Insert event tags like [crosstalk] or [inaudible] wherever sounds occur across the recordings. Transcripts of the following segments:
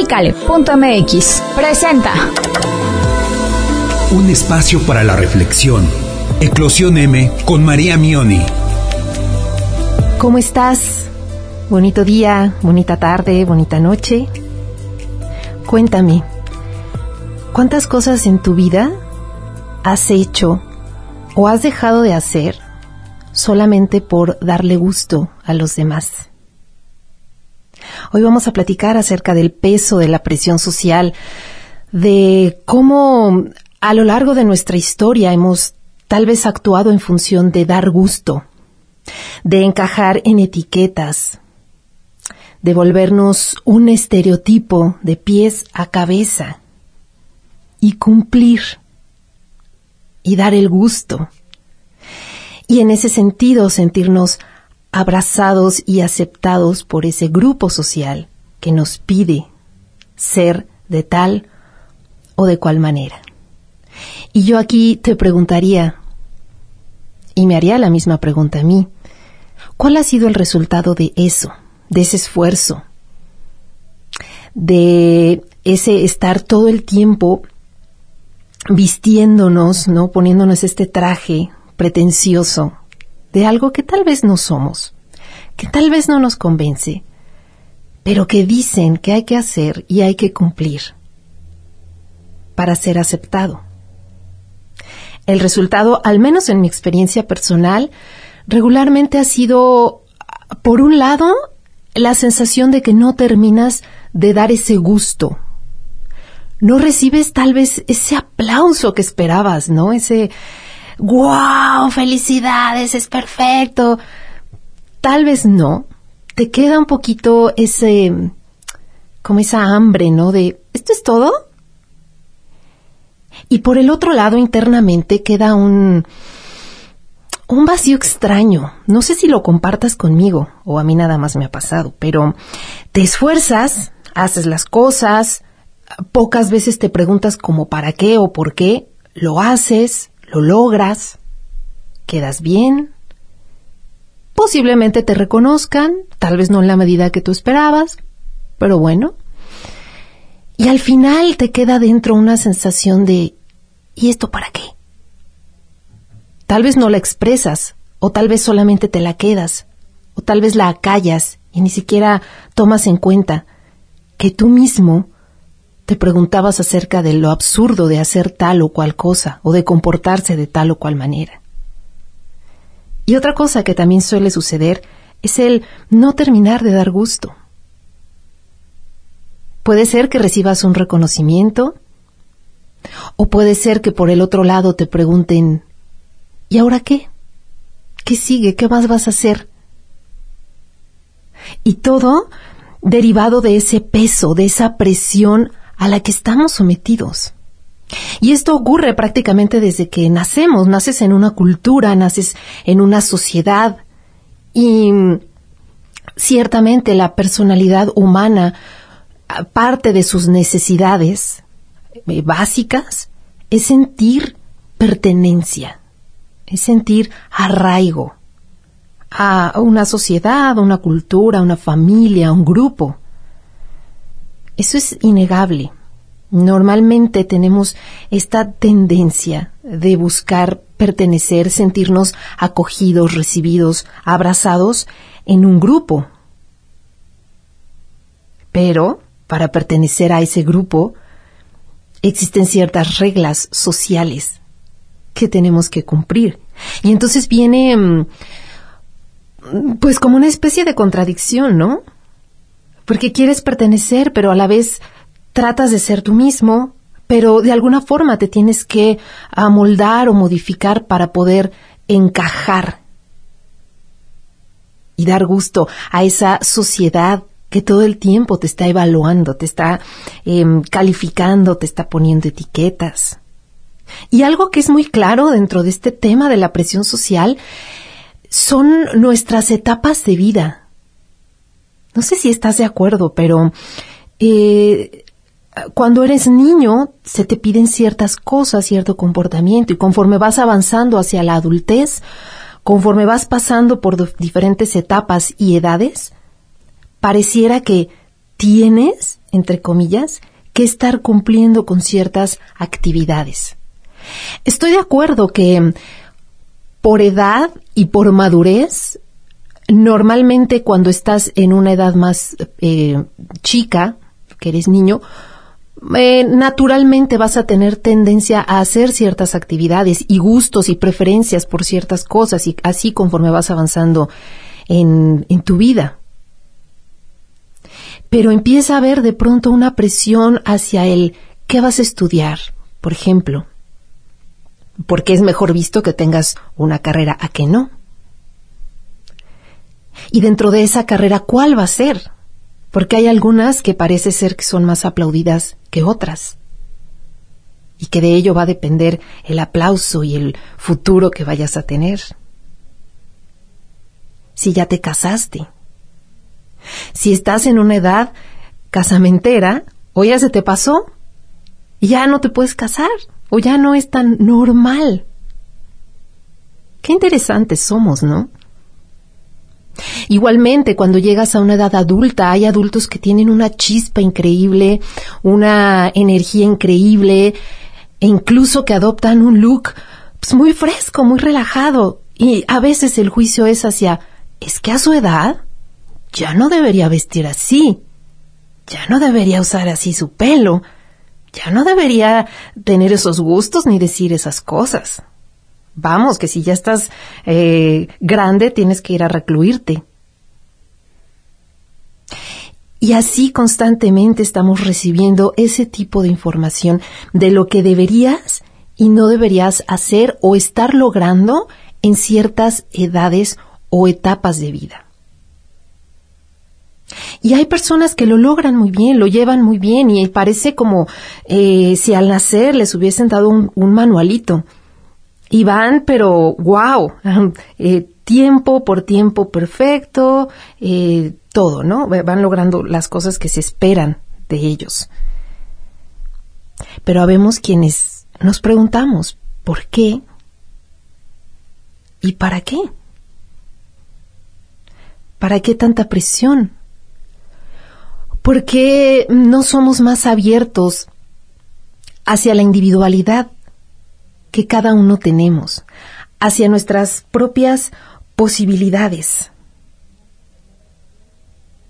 Pícale.mx presenta un espacio para la reflexión. Eclosión M con María Mioni. ¿Cómo estás? Bonito día, bonita tarde, bonita noche. Cuéntame, ¿cuántas cosas en tu vida has hecho o has dejado de hacer solamente por darle gusto a los demás? Hoy vamos a platicar acerca del peso de la presión social, de cómo a lo largo de nuestra historia hemos tal vez actuado en función de dar gusto, de encajar en etiquetas, de volvernos un estereotipo de pies a cabeza y cumplir y dar el gusto. Y en ese sentido sentirnos abrazados y aceptados por ese grupo social que nos pide ser de tal o de cual manera. Y yo aquí te preguntaría, y me haría la misma pregunta a mí, ¿cuál ha sido el resultado de eso, de ese esfuerzo, de ese estar todo el tiempo vistiéndonos, ¿no? Poniéndonos este traje pretencioso de algo que tal vez no somos, que tal vez no nos convence, pero que dicen que hay que hacer y hay que cumplir para ser aceptado. El resultado, al menos en mi experiencia personal, regularmente ha sido, por un lado, la sensación de que no terminas de dar ese gusto. No recibes tal vez ese aplauso que esperabas, ¿no? Ese, wow, felicidades, es perfecto. Tal vez no. Te queda un poquito ese, como esa hambre, ¿no? De, ¿esto es todo? Y por el otro lado, internamente, queda un, un vacío extraño. No sé si lo compartas conmigo o a mí nada más me ha pasado, pero te esfuerzas, haces las cosas, pocas veces te preguntas como para qué o por qué, lo haces, lo logras, quedas bien, posiblemente te reconozcan, tal vez no en la medida que tú esperabas, pero bueno. Y al final te queda dentro una sensación de ¿y esto para qué? Tal vez no la expresas, o tal vez solamente te la quedas, o tal vez la acallas y ni siquiera tomas en cuenta que tú mismo te preguntabas acerca de lo absurdo de hacer tal o cual cosa o de comportarse de tal o cual manera. Y otra cosa que también suele suceder es el no terminar de dar gusto. Puede ser que recibas un reconocimiento o puede ser que por el otro lado te pregunten ¿y ahora qué? ¿Qué sigue? ¿Qué más vas a hacer? Y todo derivado de ese peso, de esa presión a la que estamos sometidos. Y esto ocurre prácticamente desde que nacemos, naces en una cultura, naces en una sociedad y ciertamente la personalidad humana, parte de sus necesidades eh, básicas, es sentir pertenencia, es sentir arraigo a una sociedad, una cultura, una familia, un grupo. Eso es innegable. Normalmente tenemos esta tendencia de buscar pertenecer, sentirnos acogidos, recibidos, abrazados en un grupo. Pero, para pertenecer a ese grupo, existen ciertas reglas sociales que tenemos que cumplir. Y entonces viene, mm, pues como una especie de contradicción, ¿no? Porque quieres pertenecer, pero a la vez tratas de ser tú mismo, pero de alguna forma te tienes que amoldar o modificar para poder encajar y dar gusto a esa sociedad que todo el tiempo te está evaluando, te está em, calificando, te está poniendo etiquetas. Y algo que es muy claro dentro de este tema de la presión social son nuestras etapas de vida. No sé si estás de acuerdo, pero eh, cuando eres niño se te piden ciertas cosas, cierto comportamiento, y conforme vas avanzando hacia la adultez, conforme vas pasando por diferentes etapas y edades, pareciera que tienes entre comillas, que estar cumpliendo con ciertas actividades. Estoy de acuerdo que por edad y por madurez, normalmente cuando estás en una edad más eh, chica, que eres niño, eh, naturalmente vas a tener tendencia a hacer ciertas actividades y gustos y preferencias por ciertas cosas y así conforme vas avanzando en, en tu vida. Pero empieza a haber de pronto una presión hacia el ¿qué vas a estudiar? Por ejemplo, porque es mejor visto que tengas una carrera a que no. Y dentro de esa carrera, ¿cuál va a ser? Porque hay algunas que parece ser que son más aplaudidas que otras. Y que de ello va a depender el aplauso y el futuro que vayas a tener. Si ya te casaste. Si estás en una edad casamentera, o ya se te pasó, y ya no te puedes casar o ya no es tan normal. Qué interesantes somos, ¿no? Igualmente, cuando llegas a una edad adulta, hay adultos que tienen una chispa increíble, una energía increíble, e incluso que adoptan un look pues, muy fresco, muy relajado. Y a veces el juicio es hacia, es que a su edad ya no debería vestir así, ya no debería usar así su pelo, ya no debería tener esos gustos ni decir esas cosas. Vamos, que si ya estás eh, grande tienes que ir a recluirte. Y así constantemente estamos recibiendo ese tipo de información de lo que deberías y no deberías hacer o estar logrando en ciertas edades o etapas de vida. Y hay personas que lo logran muy bien, lo llevan muy bien y parece como eh, si al nacer les hubiesen dado un, manualito. Y van, pero wow, [laughs] eh, tiempo por tiempo perfecto, eh, todo, ¿no? Van logrando las cosas que se esperan de ellos. Pero habemos quienes nos preguntamos, ¿por qué? ¿Y para qué? ¿Para qué tanta presión? ¿Por qué no somos más abiertos hacia la individualidad que cada uno tenemos, hacia nuestras propias posibilidades?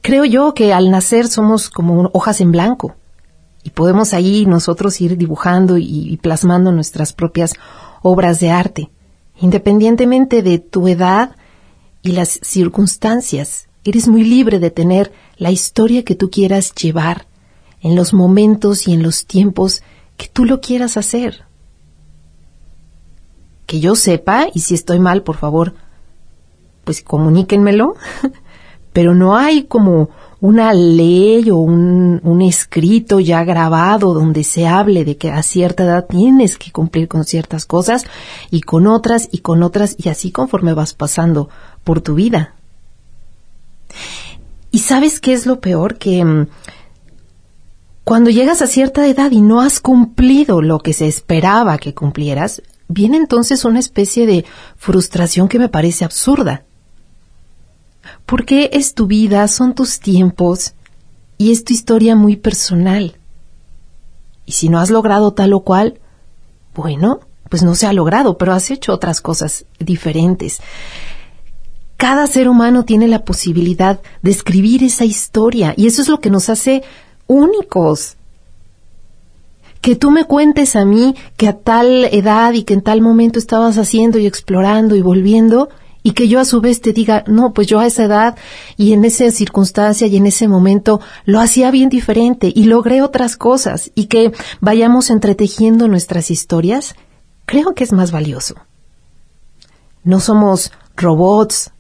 Creo yo que al nacer somos como hojas en blanco y podemos ahí nosotros ir dibujando y, plasmando nuestras propias obras de arte, independientemente de tu edad y las circunstancias. Eres muy libre de tener la historia que tú quieras llevar en los momentos y en los tiempos que tú lo quieras hacer. Que yo sepa, y si estoy mal, por favor, pues comuníquenmelo, [laughs] pero no hay como una ley o un, un, escrito ya grabado donde se hable de que a cierta edad tienes que cumplir con ciertas cosas y con otras y con otras y así conforme vas pasando por tu vida. ¿Y sabes qué es lo peor? Que mm, cuando llegas a cierta edad y no has cumplido lo que se esperaba que cumplieras, viene entonces una especie de frustración que me parece absurda. Porque es tu vida, son tus tiempos y es tu historia muy personal. Y si no has logrado tal o cual, bueno, pues no se ha logrado, pero has hecho otras cosas diferentes. Cada ser humano tiene la posibilidad de escribir esa historia y eso es lo que nos hace únicos. Que tú me cuentes a mí que a tal edad y que en tal momento estabas haciendo y explorando y volviendo y que yo a su vez te diga, no, pues yo a esa edad y en esa circunstancia y en ese momento lo hacía bien diferente y logré otras cosas y que vayamos entretejiendo nuestras historias, creo que es más valioso. No somos robots,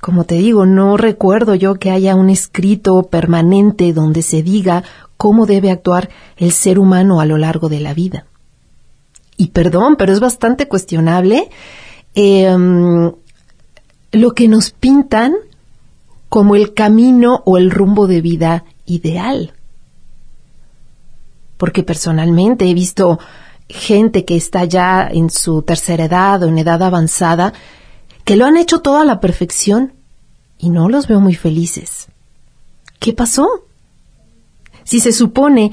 como te digo, no recuerdo yo que haya un escrito permanente donde se diga cómo debe actuar el ser humano a lo largo de la vida. Y perdón, pero es bastante cuestionable em, lo que nos pintan como el camino o el rumbo de vida ideal. Porque personalmente he visto gente que está ya en su tercera edad o en edad avanzada que lo han hecho todo a la perfección y no los veo muy felices. ¿Qué pasó? Si se supone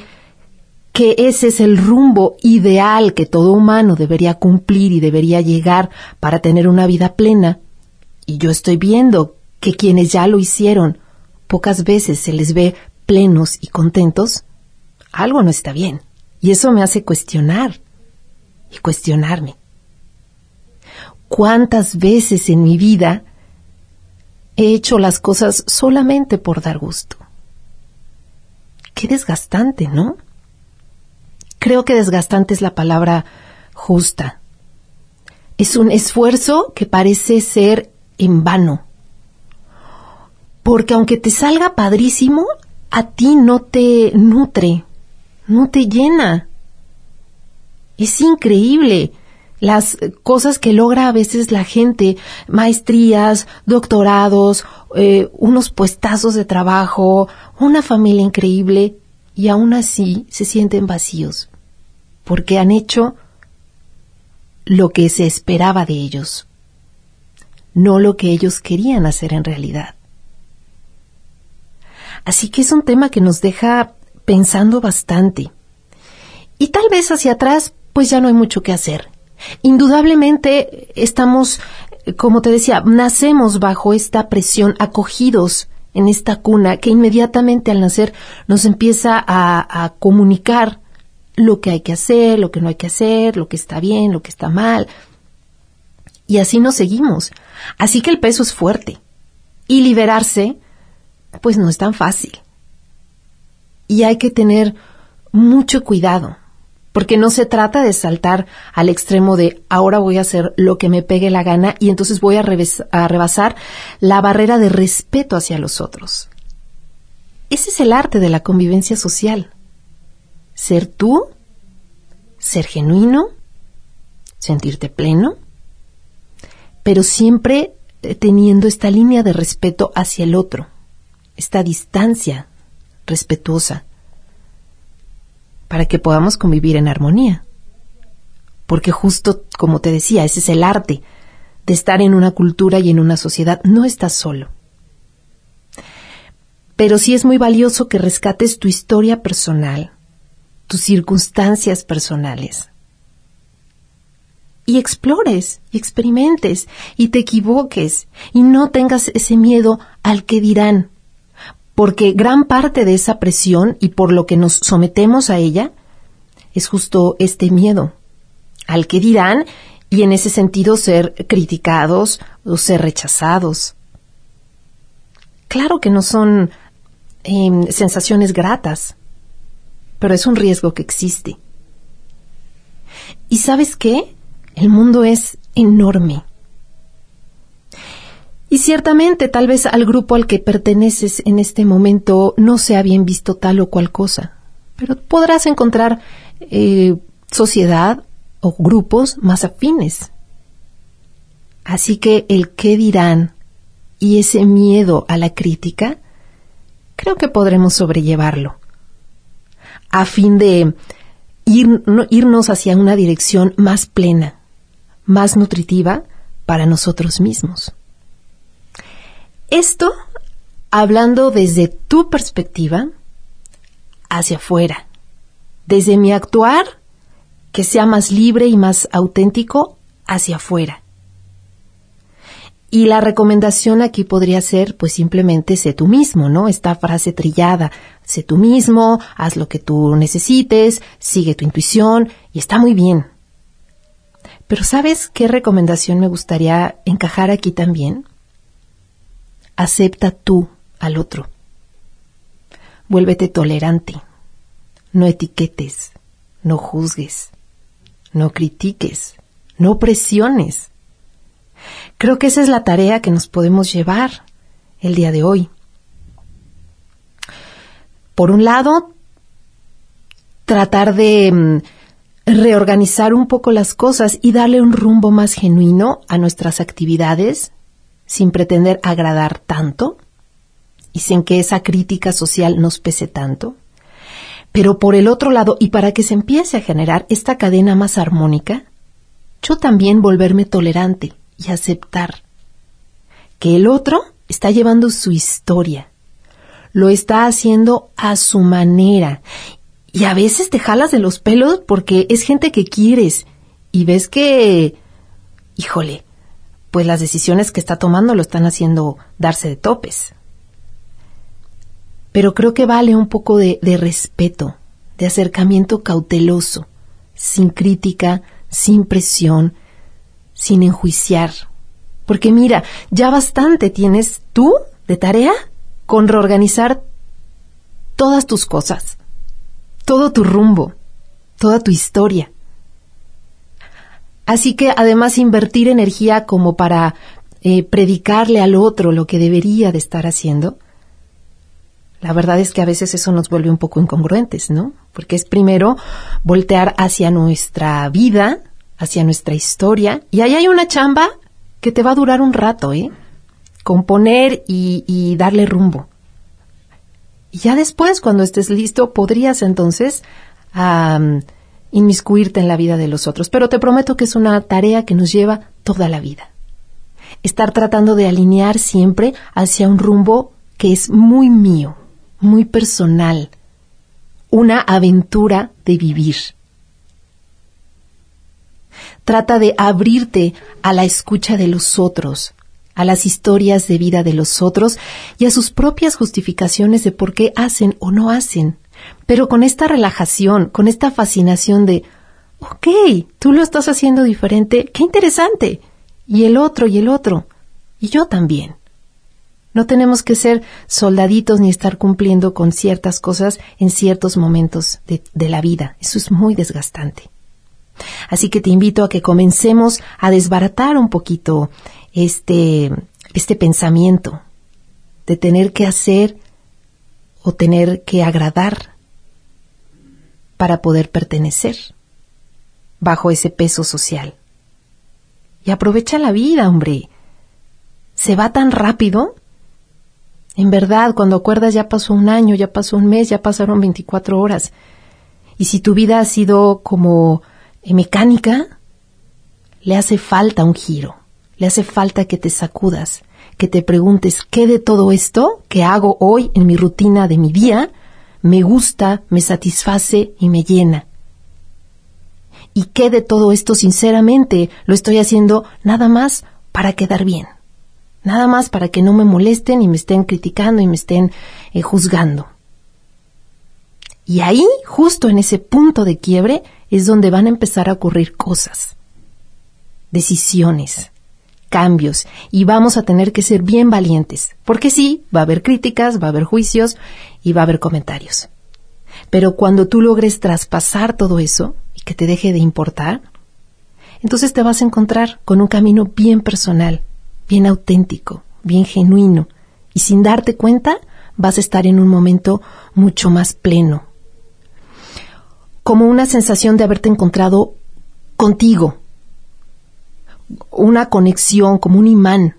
que ese es el rumbo ideal que todo humano debería cumplir y debería llegar para tener una vida plena, y yo estoy viendo que quienes ya lo hicieron pocas veces se les ve plenos y contentos, algo no está bien. Y eso me hace cuestionar y cuestionarme. ¿Cuántas veces en mi vida he hecho las cosas solamente por dar gusto? Qué desgastante, ¿no? Creo que desgastante es la palabra justa. Es un esfuerzo que parece ser en vano. Porque aunque te salga padrísimo, a ti no te nutre, no te llena. Es increíble las cosas que logra a veces la gente, maestrías, doctorados, eh, unos puestazos de trabajo, una familia increíble, y aún así se sienten vacíos, porque han hecho lo que se esperaba de ellos, no lo que ellos querían hacer en realidad. Así que es un tema que nos deja pensando bastante. Y tal vez hacia atrás, pues ya no hay mucho que hacer. Indudablemente estamos, como te decía, nacemos bajo esta presión, acogidos en esta cuna que inmediatamente al nacer nos empieza a, comunicar lo que hay que hacer, lo que no hay que hacer, lo que está bien, lo que está mal. Y así nos seguimos. Así que el peso es fuerte. Y liberarse, pues no es tan fácil. Y hay que tener mucho cuidado porque no se trata de saltar al extremo de ahora voy a hacer lo que me pegue la gana y entonces voy a, rebasar la barrera de respeto hacia los otros. Ese es el arte de la convivencia social. Ser tú, ser genuino, sentirte pleno, pero siempre eh, teniendo esta línea de respeto hacia el otro, esta distancia respetuosa para que podamos convivir en armonía. Porque justo, como te decía, ese es el arte de estar en una cultura y en una sociedad. No estás solo. Pero sí es muy valioso que rescates tu historia personal, tus circunstancias personales. Y explores, y experimentes, y te equivoques, y no tengas ese miedo al que dirán, porque gran parte de esa presión y por lo que nos sometemos a ella es justo este miedo al que dirán y en ese sentido ser criticados o ser rechazados. Claro que no son em, sensaciones gratas, pero es un riesgo que existe. ¿Y sabes qué? El mundo es enorme. Y ciertamente tal vez al grupo al que perteneces en este momento no sea bien visto tal o cual cosa, pero podrás encontrar eh, sociedad o grupos más afines. Así que el qué dirán y ese miedo a la crítica, creo que podremos sobrellevarlo, a fin de irnos hacia una dirección más plena, más nutritiva para nosotros mismos. Esto hablando desde tu perspectiva hacia afuera, desde mi actuar que sea más libre y más auténtico hacia afuera. Y la recomendación aquí podría ser, pues simplemente sé tú mismo, ¿no? Esta frase trillada, sé tú mismo, haz lo que tú necesites, sigue tu intuición y está muy bien. Pero ¿sabes qué recomendación me gustaría encajar aquí también? Acepta tú al otro. Vuélvete tolerante. No etiquetes, no juzgues, no critiques, no presiones. Creo que esa es la tarea que nos podemos llevar el día de hoy. Por un lado, tratar de mm, reorganizar un poco las cosas y darle un rumbo más genuino a nuestras actividades sin pretender agradar tanto y sin que esa crítica social nos pese tanto. Pero por el otro lado, y para que se empiece a generar esta cadena más armónica, yo también volverme tolerante y aceptar que el otro está llevando su historia, lo está haciendo a su manera. Y a veces te jalas de los pelos porque es gente que quieres y ves que, híjole, pues las decisiones que está tomando lo están haciendo darse de topes. Pero creo que vale un poco de, de respeto, de acercamiento cauteloso, sin crítica, sin presión, sin enjuiciar. Porque mira, ya bastante tienes tú de tarea con reorganizar todas tus cosas, todo tu rumbo, toda tu historia. Así que además invertir energía como para eh, predicarle al otro lo que debería de estar haciendo, la verdad es que a veces eso nos vuelve un poco incongruentes, ¿no? Porque es primero voltear hacia nuestra vida, hacia nuestra historia, y ahí hay una chamba que te va a durar un rato, ¿eh? Componer y, darle rumbo. Y ya después, cuando estés listo, podrías entonces inmiscuirte en la vida de los otros. Pero te prometo que es una tarea que nos lleva toda la vida. Estar tratando de alinear siempre hacia un rumbo que es muy mío, muy personal, una aventura de vivir. Trata de abrirte a la escucha de los otros, a las historias de vida de los otros y a sus propias justificaciones de por qué hacen o no hacen pero con esta relajación, con esta fascinación de, ok, tú lo estás haciendo diferente, qué interesante. Y el otro y el otro. Y yo también. No tenemos que ser soldaditos ni estar cumpliendo con ciertas cosas en ciertos momentos de, de, la vida. Eso es muy desgastante. Así que te invito a que comencemos a desbaratar un poquito este, este pensamiento de tener que hacer o tener que agradar para poder pertenecer bajo ese peso social. Y aprovecha la vida, hombre. Se va tan rápido. En verdad, cuando acuerdas ya pasó un año, ya pasó un mes, ya pasaron 24 horas. Y si tu vida ha sido como eh, mecánica, le hace falta un giro, le hace falta que te sacudas, que te preguntes qué de todo esto que hago hoy en mi rutina de mi día me gusta, me satisface y me llena. Y qué de todo esto sinceramente lo estoy haciendo nada más para quedar bien. Nada más para que no me molesten y me estén criticando y me estén eh, juzgando. Y ahí, justo en ese punto de quiebre, es donde van a empezar a ocurrir cosas, decisiones, cambios y vamos a tener que ser bien valientes, porque sí, va a haber críticas, va a haber juicios y va a haber comentarios. Pero cuando tú logres traspasar todo eso y que te deje de importar, entonces te vas a encontrar con un camino bien personal, bien auténtico, bien genuino, y sin darte cuenta vas a estar en un momento mucho más pleno, como una sensación de haberte encontrado contigo, una conexión, como un imán.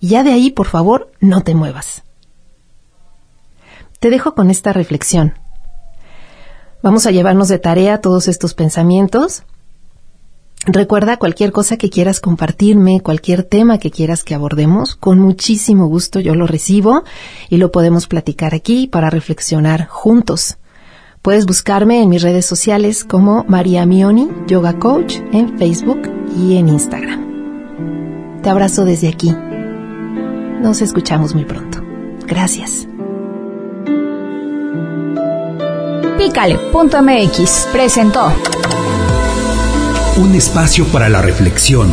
Ya de ahí, por favor, no te muevas. Te dejo con esta reflexión. Vamos a llevarnos de tarea todos estos pensamientos. Recuerda cualquier cosa que quieras compartirme, cualquier tema que quieras que abordemos, con muchísimo gusto yo lo recibo y lo podemos platicar aquí para reflexionar juntos. Puedes buscarme en mis redes sociales como María Mioni, Yoga Coach, en Facebook y en Instagram. Te abrazo desde aquí. Nos escuchamos muy pronto. Gracias. Pícale.mx presentó un espacio para la reflexión.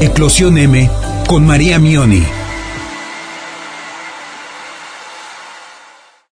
Eclosión M con María Mioni.